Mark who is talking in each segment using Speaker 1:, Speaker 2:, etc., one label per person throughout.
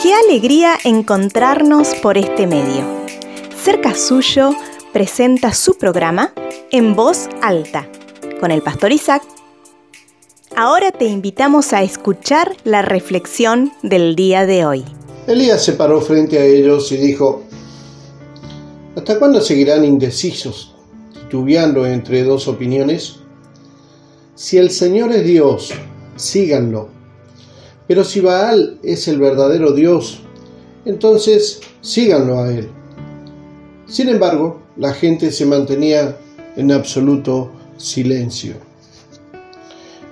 Speaker 1: Qué alegría encontrarnos por este medio. Cerca Suyo presenta su programa En Voz Alta con el pastor Isaac. Ahora te invitamos a escuchar la reflexión del día de hoy.
Speaker 2: Elías se paró frente a ellos y dijo, ¿Hasta cuándo seguirán indecisos, titubeando entre dos opiniones? Si el Señor es Dios, síganlo pero si Baal es el verdadero Dios, entonces síganlo a él. Sin embargo, la gente se mantenía en absoluto silencio.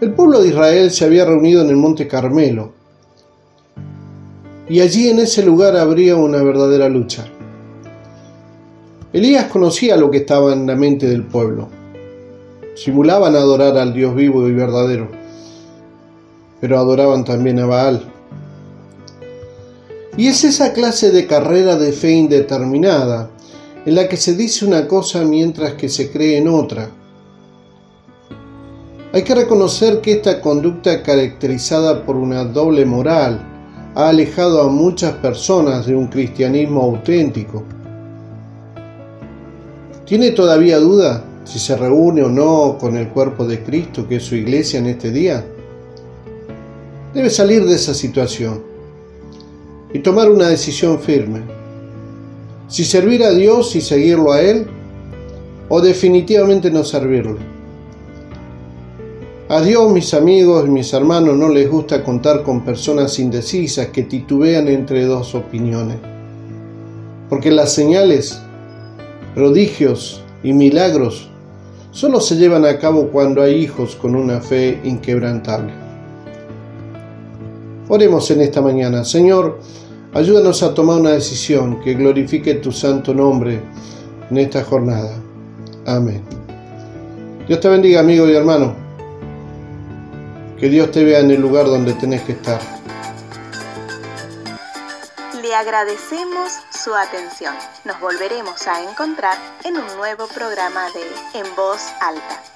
Speaker 2: El pueblo de Israel se había reunido en el monte Carmelo, y allí en ese lugar habría una verdadera lucha. Elías conocía lo que estaba en la mente del pueblo. Simulaban adorar al Dios vivo y verdadero pero adoraban también a Baal. Y es esa clase de carrera de fe indeterminada, en la que se dice una cosa mientras que se cree en otra. Hay que reconocer que esta conducta caracterizada por una doble moral ha alejado a muchas personas de un cristianismo auténtico. ¿Tiene todavía duda si se reúne o no con el cuerpo de Cristo que es su iglesia en este día? Debe salir de esa situación y tomar una decisión firme. Si servir a Dios y seguirlo a Él, o definitivamente no servirle. A Dios, mis amigos y mis hermanos, no les gusta contar con personas indecisas que titubean entre dos opiniones. Porque las señales, prodigios y milagros solo se llevan a cabo cuando hay hijos con una fe inquebrantable. Oremos en esta mañana. Señor, ayúdanos a tomar una decisión que glorifique tu santo nombre en esta jornada. Amén. Dios te bendiga, amigo y hermano. Que Dios te vea en el lugar donde tenés que estar.
Speaker 1: Le agradecemos su atención. Nos volveremos a encontrar en un nuevo programa de En Voz Alta.